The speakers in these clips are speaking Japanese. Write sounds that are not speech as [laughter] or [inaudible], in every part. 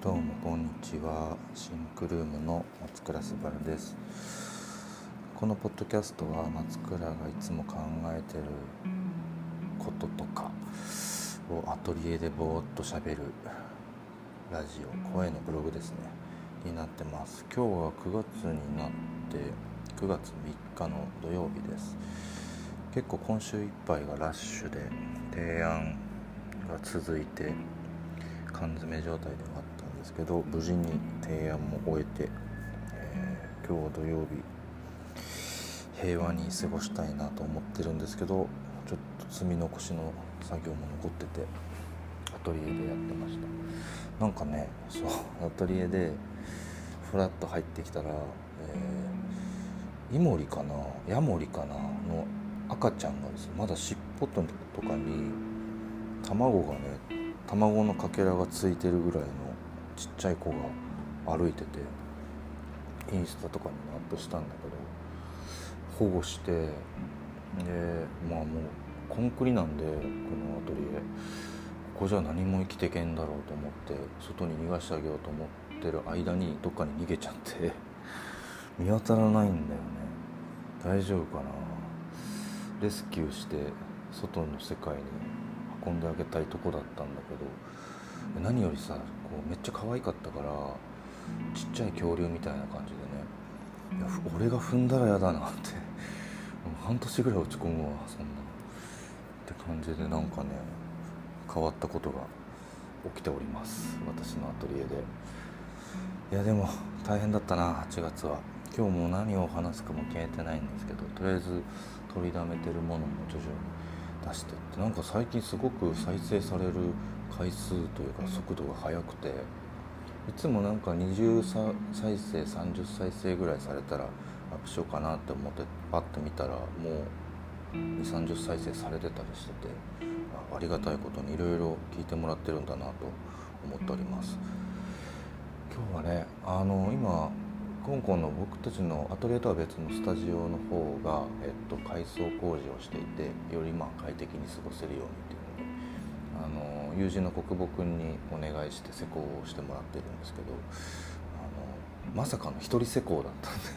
どうもこんにちは。シンクルームの松倉すばるです。このポッドキャストは松倉がいつも考えてることとかをアトリエでぼーっとしゃべるラジオ声のブログですね。になってます。今日は9月になって9月3日の土曜日です。結構今週いっぱいがラッシュで提案が続いて缶詰状態ではですけど無事に提案も終えて、えー、今日土曜日平和に過ごしたいなと思ってるんですけどちょっと積み残しの作業も残っててアトリエでやってました。なんかねそうアトリエでフラッと入ってきたら、えー、イモリかなヤモリかなの赤ちゃんがですねまだ尻尾とかに卵がね卵のかけらがついてるぐらいのちっちゃい子が歩いててインスタとかにもアップしたんだけど保護してでまあもうコンクリなんでこのアトリエここじゃ何も生きていけんだろうと思って外に逃がしてあげようと思ってる間にどっかに逃げちゃって [laughs] 見当たらないんだよね。大丈夫かな？レスキューして外の世界に運んであげたいとこだったんだけど何よりさこうめっちゃ可愛かったからちっちゃい恐竜みたいな感じでね。いや俺が踏んだら嫌だなって。半年ぐらい落ち込むわそんなって感じでなんかね変わったことが起きております。私のアトリエで。いやでも大変だったな8月は。今日も何を話すかも決めてないんですけどとりあえず取りだめてるものも徐々に出してって。なんか最近すごく再生される回数というか速度が速くていつもなんか20再生30再生ぐらいされたらアップしようかなって思ってパッと見たらもう2 3 0再生されてたりしててありがたいことにいろいろ聞いてもらってるんだなと思っております。今日はねあの今香港の僕たちのアトリエとは別のスタジオの方が、えっと、改装工事をしていてよりまあ快適に過ごせるようにっていう友人の国母君にお願いして施工をしてもらってるんですけどあのまさかの一人施工だったんでね。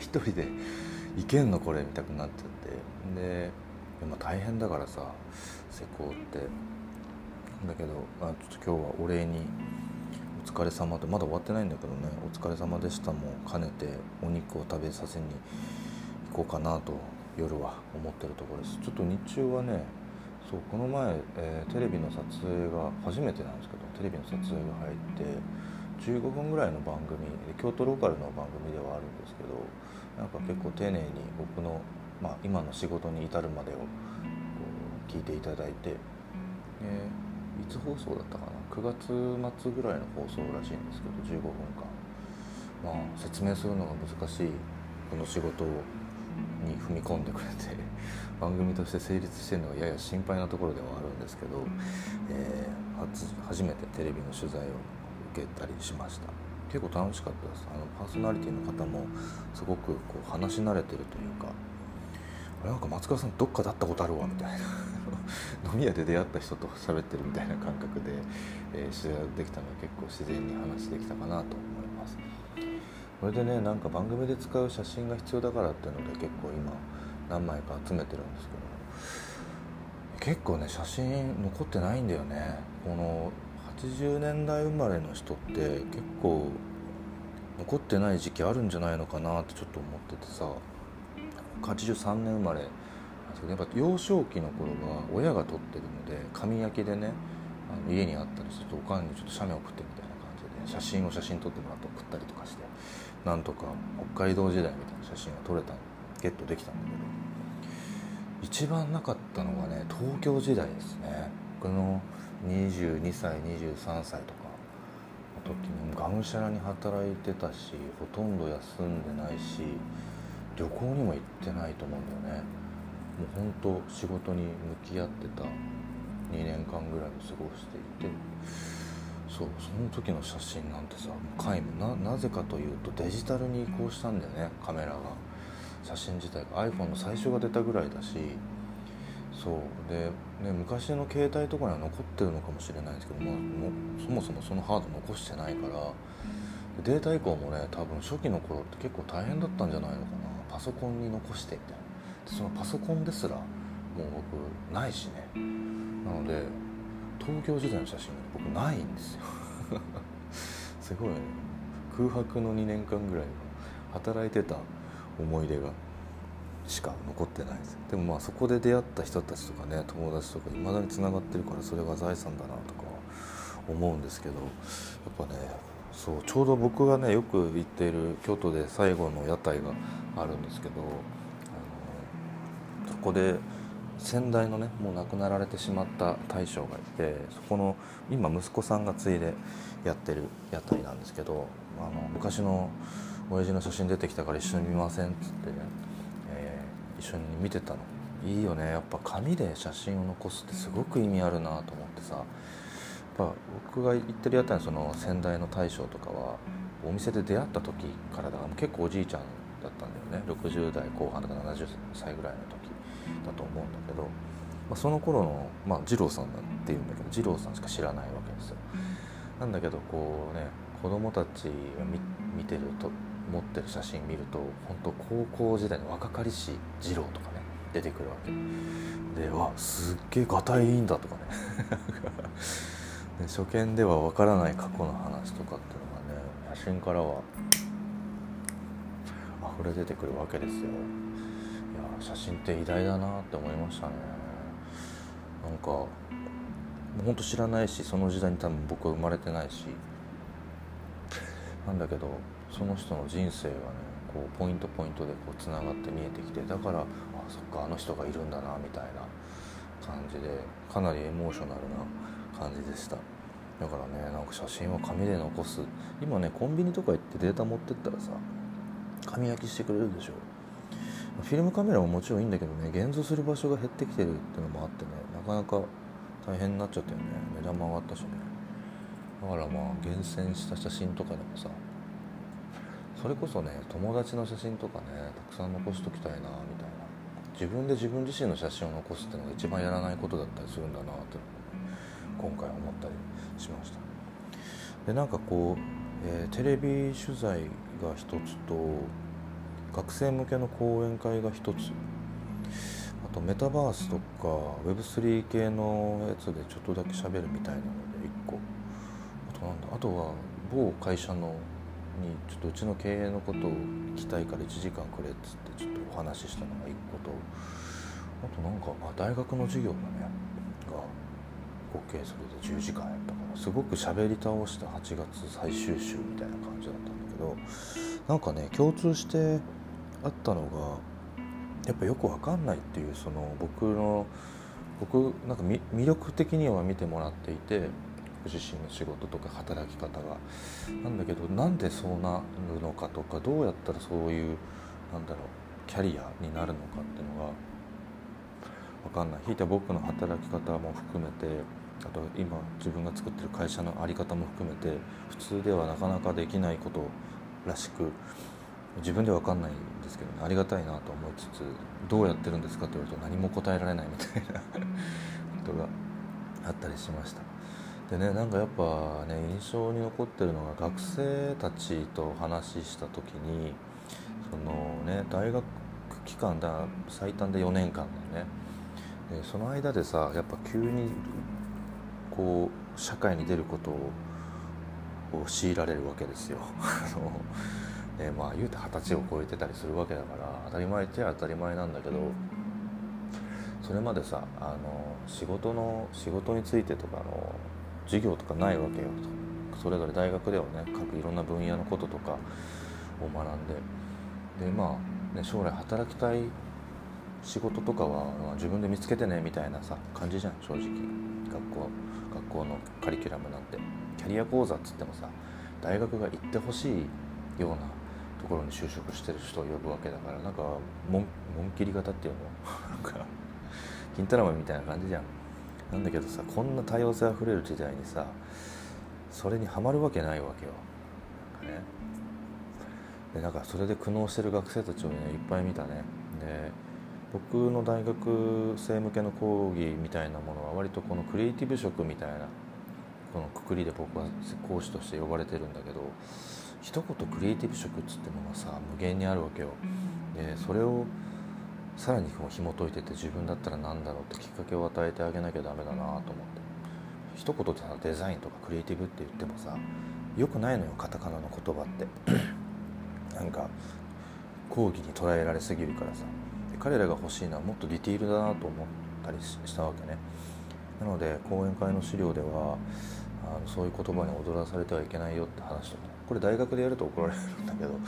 一人で [laughs] いけんのこれみたくなっちゃって。で今大変だからさ施工って。だけど、まあ、ちょっと今日はお礼にお疲れ様でまだ終わってないんだけどね。お疲れ様でしたも兼ねてお肉を食べさせに行こうかなと夜は思ってるところです。ちょっと日中はねそうこの前、えー、テレビの撮影が初めてなんですけどテレビの撮影が入って15分ぐらいの番組京都ローカルの番組ではあるんですけどなんか結構丁寧に僕の、まあ、今の仕事に至るまでをこう聞いていただいて、えー、いつ放送だったかな9月末ぐらいの放送らしいんですけど15分間。まあ説明するのが難しいこの仕事に踏み込んでくれて。番組として成立してるのがやや心配なところではあるんですけど、えー、初めてテレビの取材を受けたりしました。結構楽しかったです。あのパーソナリティの方もすごくこう話し慣れてるというかなんか松川さんどっかで会ったことあるわみたいな。[laughs] 飲み屋で出会った人と喋ってるみたいな感覚で、えー、取材できたので結構自然に話できたかなと思います。それでねなんか番組で使う写真が必要だからっていうので結構今何枚か集めてるんですけど結構ね写真残ってないんだよね。この80年代生まれの人って結構残ってない時期あるんじゃないのかなってちょっと思っててさ。83年生まれやっぱ幼少期の頃は親が撮ってるので紙焼きでねあの家にあったりするとおかんにちょっと写メ送ってみたいな感じで写真を写真撮ってもらって送ったりとかしてなんとか北海道時代みたいな写真が撮れたゲットできたんだけど一番なかったのがね東京時代ですね。僕の22歳23歳とかの時にがむしゃらに働いてたしほとんど休んでないし旅行にも行ってないと思うんだよね。もう本当仕事に向き合ってた2年間ぐらいを過ごしていてそうその時の写真なんてさ皆無。ななぜかというとデジタルに移行したんだよねカメラが。写真自体が iPhone の最初が出たぐらいだしそうで、ね、昔の携帯とかには残ってるのかもしれないですけど、まあ、もそもそもそのハード残してないからデータ移行もね多分初期の頃って結構大変だったんじゃないのかな。パソコンに残してみたいな。そのパソコンですらもう僕ないしね。なので東京時代の写真が僕ないんですよ。[laughs] すごいね。空白の2年間ぐらい働いてた思い出がしか残ってないです。でもまあそこで出会った人たちとかね友達とかいまだにつながってるからそれが財産だなとか思うんですけどやっぱねそうちょうど僕がねよく行っている京都で最後の屋台があるんですけどあのそこで先代のねもう亡くなられてしまった大将がいてそこの今息子さんが継いでやってる屋台なんですけどあの昔の親父の写真出てきたから一緒に見ませんっつってね、えー、一緒に見てたの。いいよね。やっぱ紙で写真を残すってすごく意味あるなと思ってさ。やっぱ僕が行ってる屋台のその先代の大将とかはお店で出会った時からだから結構おじいちゃんだったんだよね。60代後半とか70歳ぐらいの時だと思うんだけど、まあ、その頃の、まあ、二郎さんだっていうんだけど二郎さんしか知らないわけですよ。なんだけどこうね子供たちが見てると持ってる写真見ると本当高校時代の若かりし二郎とかね出てくるわけ。でわすっげえがたいいんだとかね。[laughs] 初見ではわからない過去の話とかっていうのがね写真からは溢れ出てくるわけですよ。いや写真って偉大だなって思いましたね。なんかもうほんと知らないしその時代に多分僕は生まれてないし。なんだけどその人の人生がねこうポイントポイントでこうつながって見えてきてだからあそっかあの人がいるんだなみたいな感じでかなりエモーショナルな感じでした。だからねなんか写真は紙で残す。今ねコンビニとか行ってデータ持ってったらさ紙焼きしてくれるでしょ。フィルムカメラももちろんいいんだけどね現像する場所が減ってきてるっていうのもあってねなかなか大変になっちゃったよね。値段も上がったしね。だからまあ厳選した写真とかでもさそれこそね友達の写真とかねたくさん残しときたいなみたいな。自分で自分自身の写真を残すっていうのが一番やらないことだったりするんだなって今回思ったりしました。でなんかこう、えー、テレビ取材が一つと学生向けの講演会が一つ。あとメタバースとか Web3 系のやつでちょっとだけ喋るみたいなので1個。あとなんだあとは某会社のにちょっとうちの経営のことを聞きたいから1時間くれっつってちょっとお話ししたのが1個とあとなんか、あ、大学の授業がねが合計それで10時間やったからすごく喋り倒した8月最終週みたいな感じだったんだけどなんかね共通してあったのがやっぱよくわかんないっていうその僕の僕なんか魅力的には見てもらっていて自身の仕事とか働き方がなんだけどなんでそうなるのかとかどうやったらそういうなんだろうキャリアになるのかっていうのが分かんないひいては僕の働き方も含めてあと今自分が作ってる会社の在り方も含めて普通ではなかなかできないことらしく自分では分かんないんですけどねありがたいなと思いつつどうやってるんですかって言われると何も答えられないみたいなことがあったりしました。でねなんかやっぱね印象に残ってるのが学生たちと話した時にそのね大学期間だ最短で4年間だよねでその間でさやっぱ急にこう社会に出ることを強いられるわけですよ。[laughs] ね、まあ言うて二十歳を超えてたりするわけだから当たり前っちゃ当たり前なんだけどそれまでさあの仕事の仕事についてとかの授業とかないわけよそれぞれ大学ではね各いろんな分野のこととかを学んで。でまあ、ね、将来働きたい仕事とかは、ま、自分で見つけてねみたいなさ感じじゃん正直。学校学校のカリキュラムなんて。キャリア講座っつってもさ大学が行ってほしいようなところに就職してる人を呼ぶわけだからなんかもん切り型っていうの？[laughs] なんか金太郎みたいな感じじゃん。なんだけどさこんな多様性あふれる時代にさそれにはまるわけないわけよ。なんかね。でなんかそれで苦悩してる学生たちをねいっぱい見たね。で僕の大学生向けの講義みたいなものは割とこのクリエイティブ職みたいなこのくくりで僕は講師として呼ばれてるんだけど一言クリエイティブ職っつってものがさ無限にあるわけよ。でそれをさらにこう紐解いてて自分だったら何だろうってきっかけを与えてあげなきゃダメだなと思って。一言でさデザインとかクリエイティブって言ってもさよくないのよカタカナの言葉って。[clears throat] なんか講義に捉えられすぎるからさ。彼らが欲しいのはもっとディティールだなと思ったりしたわけね。なので講演会の資料ではあのそういう言葉に踊らされてはいけないよって話とか。これ大学でやると怒られるんだけどあの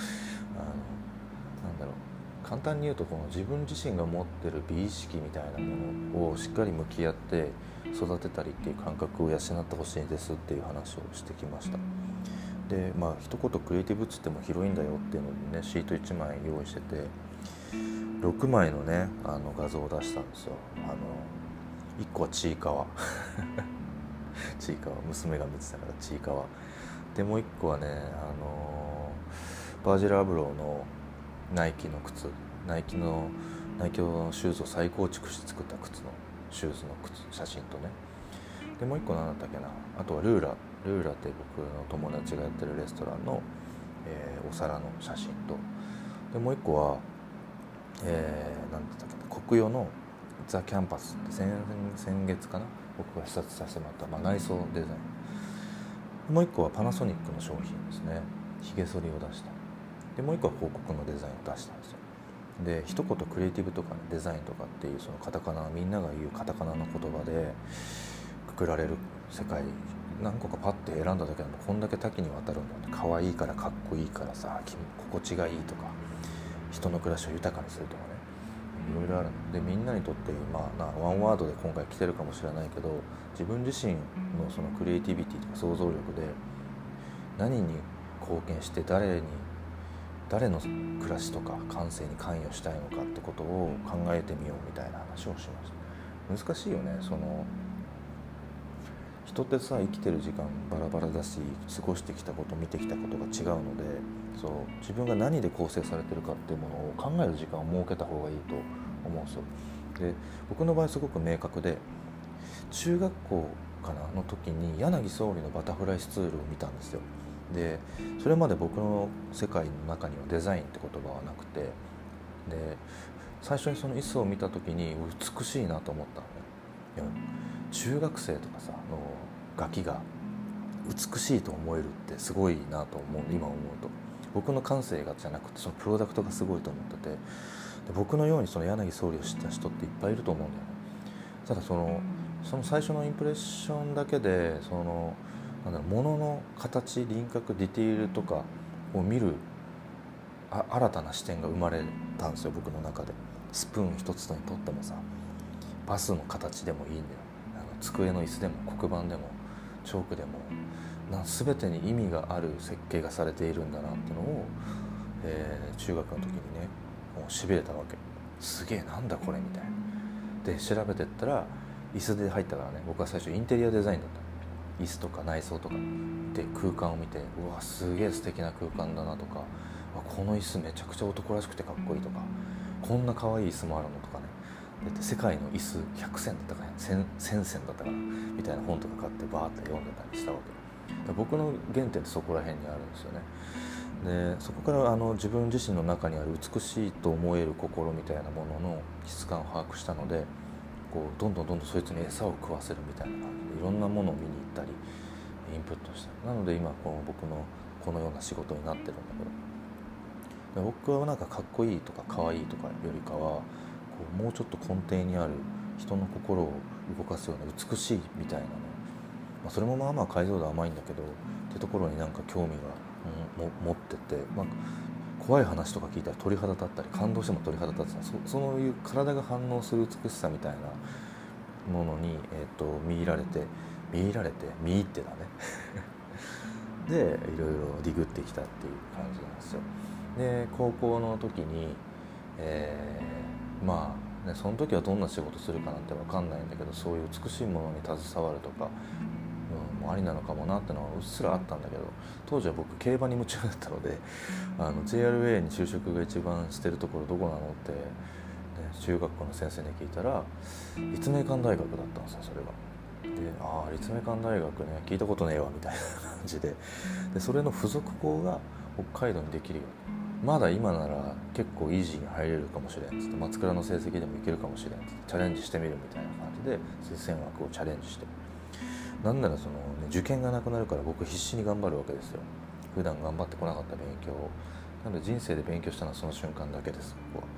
簡単に言うとこの自分自身が持ってる美意識みたいなものをしっかり向き合って育てたりっていう感覚を養ってほしいですっていう話をしてきました。でまあ一言クリエイティブっつっても広いんだよっていうのでねシート1枚用意してて6枚のねあの画像を出したんですよ。あの1個はちいかわ。[laughs] ちいかわ。娘が見てたからちいかわ。でもう1個はねあのバージル・アブローのナイキの靴。ナイキのナイキのシューズを再構築して作った靴のシューズの靴写真とね。でもう一個何だったっけな。あとはルーラルーラって僕の友達がやってるレストランの、えー、お皿の写真と。でもう一個は、えー、何だったっけな。国用のザ・キャンパスって先先月かな。僕が視察させてもらった、まあ、内装デザイン。もう一個はパナソニックの商品ですね。ひげ剃りを出した。でもう一個は広告のデザインを出したんですよ。で一言クリエイティブとか、デザインとかっていうそのカタカナみんなが言うカタカナの言葉でくくられる世界何個かパッて選んだだけでもこんだけ多岐にわたるんだって可愛いからかっこいいからさ心地がいいとか人の暮らしを豊かにするとかねいろいろあるでみんなにとってまあなワンワードで今回来てるかもしれないけど自分自身のそのクリエイティビティとか想像力で何に貢献して誰に誰の暮らしとか感性に関与したいのかってことを考えてみようみたいな話をしました難しいよねその人ってさ生きてる時間バラバラだし過ごしてきたこと見てきたことが違うのでそう自分が何で構成されてるかっていうものを考える時間を設けた方がいいと思うんですよ。で僕の場合すごく明確で中学校かな？の時に柳総理のバタフライスツールを見たんですよ。でそれまで僕の世界の中にはデザインって言葉はなくてで最初にその椅子を見た時に美しいなと思ったのね。中学生とかさのガキが美しいと思えるってすごいなと思う今思うと。僕の感性がじゃなくてそのプロダクトがすごいと思ってて。で僕のようにその柳総理を知った人っていっぱいいると思うんだよね。ただそのその最初のインプレッションだけでそのなんだろう物の形輪郭ディテールとかを見るあ新たな視点が生まれたんですよ僕の中で。スプーン一つとにとってもさバスの形でもいいんだよ。あの机の椅子でも黒板でもチョークでもな全てに意味がある設計がされているんだなっていうのを、えー、中学の時にねもうしびれたわけ。すげえなんだこれみたいな。で調べてったら椅子で入ったからね僕は最初インテリアデザインだった椅子とか内装とかで空間を見てうわすげえ素敵な空間だなとかこの椅子めちゃくちゃ男らしくてかっこいいとかこんな可愛い椅子もあるのとかね。世界の椅子100選だったかね。1000, 1000選だったかなみたいな本とか買ってバーって読んでたりしたわけ僕の原点ってそこら辺にあるんですよね。でそこからあの自分自身の中にある美しいと思える心みたいなものの質感を把握したのでこうどんどんどんどんそいつに餌を食わせるみたいな感じでいろんなものを見にったりインプットしたなので今この僕のこのような仕事になってるんだけど。僕はなんかかっこいいとかかわいいとかよりかはこうもうちょっと根底にある人の心を動かすような美しいみたいなね、まあ、それもまあまあ解像度甘いんだけどってところになんか興味が、うん、も持ってて、まあ、怖い話とか聞いたら鳥肌立ったり感動しても鳥肌立つそそういう体が反応する美しさみたいなものに、えーと、見入られて。見入られて見入ってだね [laughs] でいろいろディグってきたっていう感じなんですよで高校の時に、えー、まあねその時はどんな仕事するかなんて分かんないんだけどそういう美しいものに携わるとかうんもありなのかもなってのはうっすらあったんだけど当時は僕競馬に夢中だったので [laughs] あの JRA に就職が一番してるところどこなのって、ね、中学校の先生に聞いたら立命館大学だったんですよそれが。でああ立命館大学ね聞いたことねえわみたいな感じで。でそれの付属校が北海道にできるよまだ今なら結構イージーに入れるかもしれんっつって松倉の成績でもいけるかもしれんっつってチャレンジしてみるみたいな感じで推薦枠をチャレンジして。なんならその、ね、受験がなくなるから僕必死に頑張るわけですよ。普段頑張ってこなかった勉強を。なので人生で勉強したのはその瞬間だけです僕は。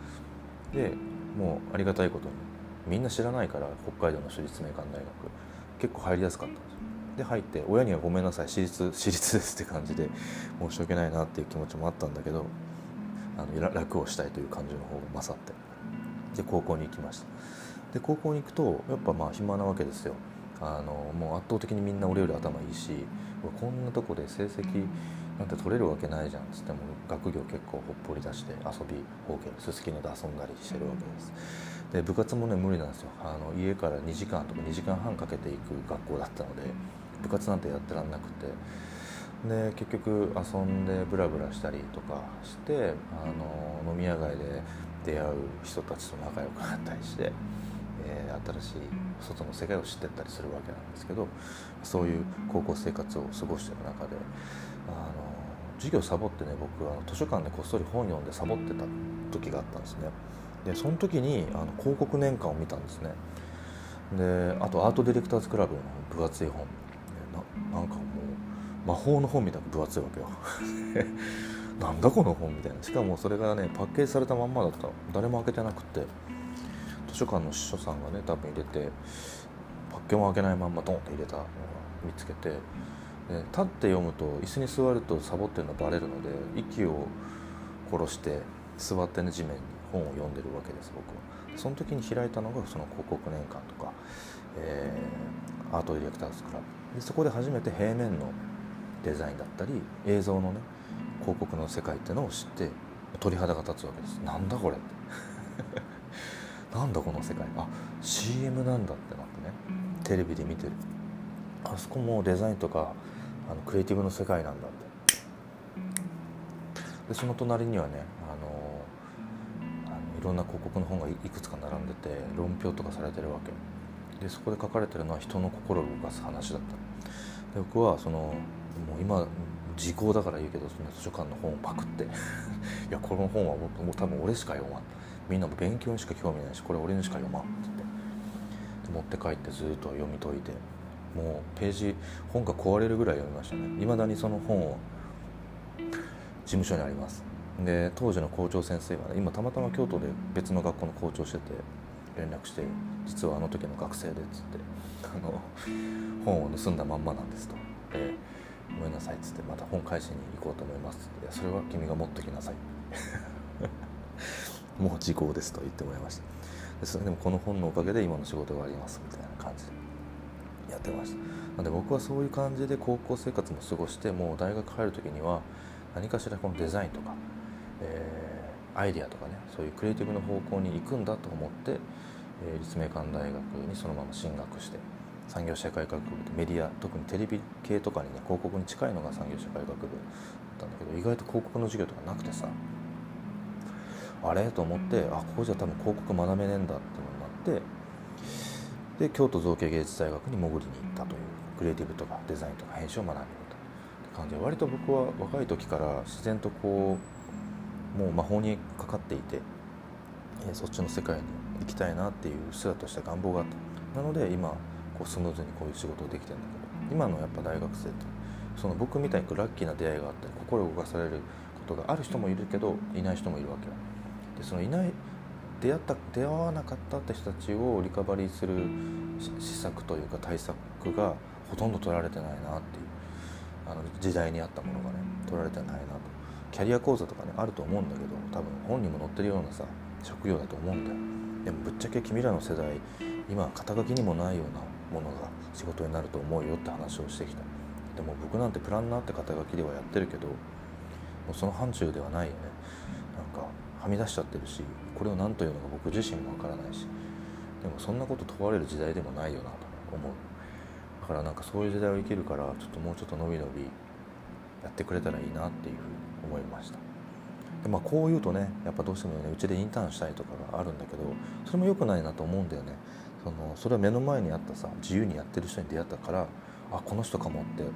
でもうありがたいことにみんな知らないから北海道の私立名館大学。結構入りやすかったんですよ。で入って親にはごめんなさい私立私立ですって感じで申し訳ないなっていう気持ちもあったんだけどあの楽をしたいという感じの方が勝ってで高校に行きました。で高校に行くとやっぱまあ暇なわけですよ。あのもう圧倒的にみんな俺より頭いいしこんなとこで成績なんて取れるわけないじゃんっつっても学業結構ほっぽり出して遊びほうけすすきので遊んだりしてるわけです。で部活もね無理なんですよ。あの家から2時間とか2時間半かけて行く学校だったので部活なんてやってらんなくて。で結局遊んでブラブラしたりとかしてあの飲み屋街で出会う人たちと仲良くなったりして、えー、新しい外の世界を知ってったりするわけなんですけどそういう高校生活を過ごしてる中であの授業サボってね僕は図書館でこっそり本読んでサボってた時があったんですね。でその時にあの広告年間を見たんですね。であとアートディレクターズクラブの分厚い本。ななんかもう魔法の本みたいな分厚いわけよ。[laughs] なんだこの本みたいな。しかもそれがねパッケージされたまんまだった。誰も開けてなくて。図書館の司書さんがね多分入れてパッケも開けないまんまドンって入れたのを見つけて。で立って読むと椅子に座るとサボってるのバレるので息を殺して座ってね地面に本を読んでるわけです僕は。その時に開いたのがその広告年間とか、えー、アートディレクターズクラブ。でそこで初めて平面のデザインだったり映像のね広告の世界っていうのを知って鳥肌が立つわけです。なんだこれって。[laughs] なんだこの世界。あ CM なんだってなってね。テレビで見てる。あそこもデザインとかあのクリエイティブの世界なんだって。でその隣にはねあのあのいろんな広告の本がいくつか並んでて論評とかされてるわけ。でそこで書かれてるのは人の心を動かす話だった。で僕はそのもう今時効だから言うけどその図書館の本をパクって。[laughs] いやこの本はもう多分俺しか読まん。みんなも勉強にしか興味ないしこれ俺にしか読まんって言って。持って帰ってずっと読み解いて。もうページ本が壊れるぐらい読みましたね。いまだにその本を事務所にあります。で当時の校長先生がね今たまたま京都で別の学校の校長してて連絡して実はあの時の学生でっつってあの本を盗んだまんまなんですと。でごめんなさいっつってまた本返しに行こうと思いますってそれは君が持ってきなさい。[laughs] もう時効ですと言ってもらいました。でそれでもこの本のおかげで今の仕事がありますみたいな。ってました。なので僕はそういう感じで高校生活も過ごしてもう大学入る時には何かしらこのデザインとか、えー、アイデアとかねそういうクリエイティブの方向に行くんだと思って、えー、立命館大学にそのまま進学して産業社会学部でメディア特にテレビ系とかにね広告に近いのが産業社会学部だったんだけど意外と広告の授業とかなくてさあれ？と思ってあここじゃ多分広告学べねえんだってなってで京都造形芸術大学に潜りに行ったというクリエイティブとかデザインとか編集を学びに行った感じで割と僕は若い時から自然とこうもう魔法にかかっていて、えそっちの世界に行きたいなっていう姿とした願望があった。なので今こうスムーズにこういう仕事ができてるんだけど今のやっぱ大学生ってその僕みたいにラッキーな出会いがあったり心を動かされることがある人もいるけどいない人もいるわけよ。でそのいない出会った出会わなかったって人たちをリカバリーする施策というか対策がほとんど取られてないなっていうあの時代にあったものがね取られてないなとキャリア講座とかねあると思うんだけど多分本にも載ってるようなさ職業だと思うんだよでもぶっちゃけ君らの世代今肩書きにもないようなものが仕事になると思うよって話をしてきた。でも僕なんてプランナーって肩書きではやってるけどもうその範疇ではないよね。なんかはみ出しちゃってるしこれを何というのか僕自身もわからないしでもそんなこと問われる時代でもないよなと思う。だからなんかそういう時代を生きるからちょっともうちょっと伸び伸びやってくれたらいいなっていうふうに思いました。でまあ、こう言うとねやっぱどうしてもねうちでインターンしたいとかがあるんだけどそれも良くないなと思うんだよね。そのそれは目の前にあったさ自由にやってる人に出会ったからあこの人かもっても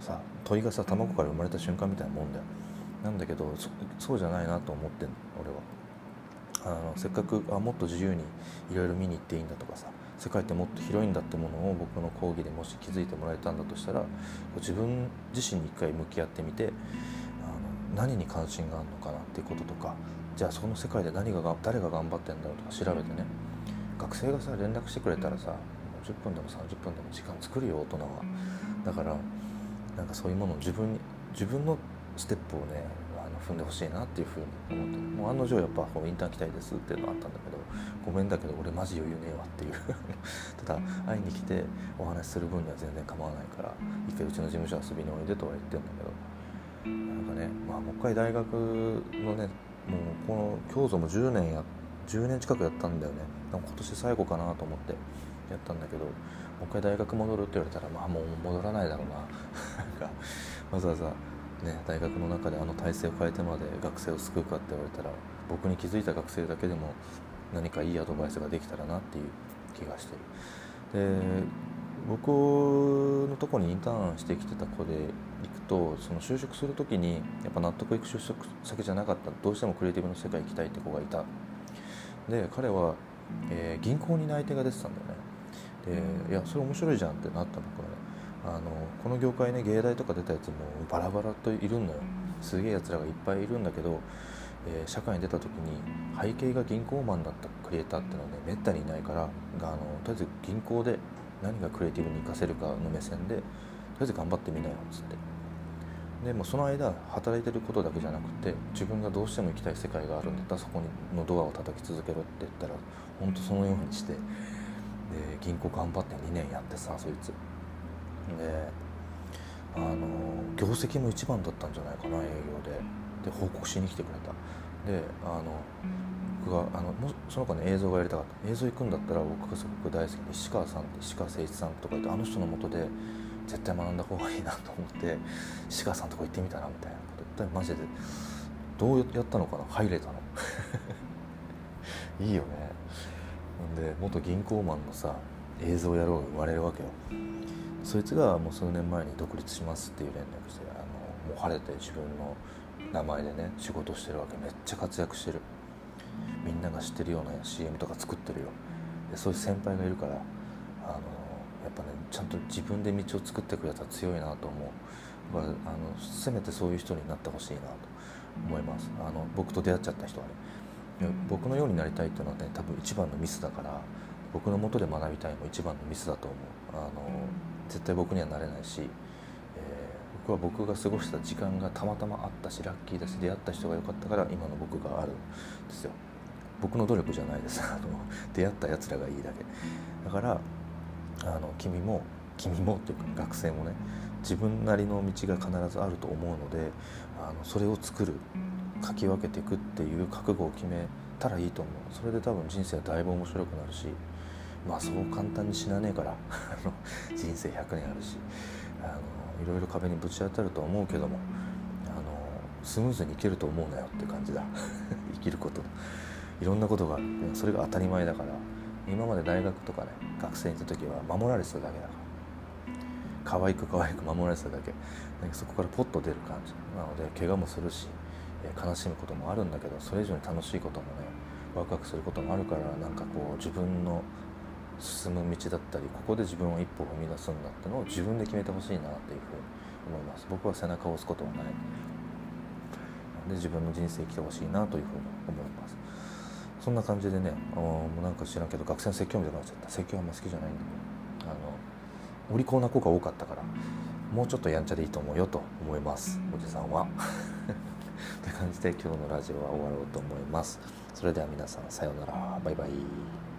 うさ鳥がさ卵から生まれた瞬間みたいなもんだよなんだけどそうじゃないなと思ってん俺は。あのせっかくあもっと自由にいろいろ見に行っていいんだとかさ世界ってもっと広いんだってものを僕の講義でもし気づいてもらえたんだとしたら自分自身に一回向き合ってみてあの何に関心があるのかなっていうこととかじゃあその世界で何が誰が頑張ってんだろうとか調べてね。学生がさ連絡してくれたらさ10分でも30分でも時間作るよ大人は。だからなんかそういうものを自分に自分のステップをねあの踏んでほしいなっていうふうに思ってもう案の定やっぱインターン来たいですっていうのがあったんだけどごめんだけど俺マジ余裕ねえわっていう。[laughs] ただ会いに来てお話しする分には全然構わないから一回うちの事務所遊びにおいでとは言ってんだけど。なんかね、まあ、もう一回大学のねもうこの教祖も10年や10年近くやったんだよね。今年最後かなと思ってやったんだけどもう一回大学戻るって言われたらまあもう戻らないだろうな。[laughs] なんかわざわざね、大学の中であの体制を変えてまで学生を救うかって言われたら僕に気づいた学生だけでも何かいいアドバイスができたらなっていう気がしてる。で僕のとこにインターンしてきてた子で行くとその就職する時にやっぱ納得いく就職先じゃなかった。どうしてもクリエイティブの世界行きたいって子がいた。で彼は、えー、銀行に内定が出てたんだよね。でいやそれ面白いじゃんってなった僕はねあのこの業界ね芸大とか出たやつもバラバラといるのよ。すげえやつらがいっぱいいるんだけどえー、社会に出た時に背景が銀行マンだったクリエイターっていうのはねめったにいないからあのとりあえず銀行で何がクリエイティブに活かせるかの目線でとりあえず頑張ってみなよっつって。でもその間働いてることだけじゃなくて自分がどうしても行きたい世界があるんだったらそこのドアを叩き続けろって言ったら本当そのようにしてで銀行頑張って2年やってさそいつであの業績も一番だったんじゃないかな営業で。で報告しに来てくれた。であの僕があのもその子ね映像がやりたかった。映像行くんだったら僕がすごく大好きで石川さんって石川誠一さんとか言ってあの人のもとで絶対学んだ方がいいなと思って石川さんとこ行ってみたらみたいなこと。言ったらマジでどうやったのかな？入れたの。[laughs] いいよね。で元銀行マンのさ映像やろうが生まれるわけよそいつがもう数年前に独立しますっていう連絡してあのもう晴れて自分の名前でね仕事してるわけ。めっちゃ活躍してる。みんなが知ってるような CM とか作ってるよ。でそういう先輩がいるからあのやっぱねちゃんと自分で道を作ってくやつは強いなと思う。だからあのせめてそういう人になってほしいなと思います。あの僕と出会っちゃった人はね。僕のようになりたいっていうのはね多分一番のミスだから僕のもとで学びたいも一番のミスだと思う。あの絶対僕にはなれないしえ僕は僕が過ごした時間がたまたまあったしラッキーだし出会った人が良かったから今の僕があるんですよ。僕の努力じゃないです。あの出会ったやつらがいいだけ。だからあの君も君もっていうか学生もね自分なりの道が必ずあると思うのであのそれを作る書き分けていくっていう覚悟を決めたらいいと思う。それで多分人生はだいぶ面白くなるしまあそう簡単に死なねえから人生100年あるしあのいろいろ壁にぶち当たると思うけどもあのスムーズにいけると思うなよって感じだ。[laughs] 生きること。いろんなことがあるそれが当たり前だから今まで大学とかね学生にいた時は守られてただけだから。可愛く可愛く守られてただけ。そこからポッと出る感じ。なので怪我もするし悲しむこともあるんだけどそれ以上に楽しいこともねワクワクすることもあるからなんかこう自分の進む道だったりここで自分を一歩踏み出すんだってのを自分で決めてほしいなっていうふうに思います。僕は背中を押すことはない。で自分の人生生きてほしいなというふうに思います。そんな感じでねもうなんか知らんけど学生の説教みたいになっちゃった。説教あんま好きじゃないんだけど。あのお利口な子が多かったからもうちょっとやんちゃでいいと思うよと思いますおじさんは。という感じで今日のラジオは終わろうと思います。それでは皆さんさようなら。バイバイ。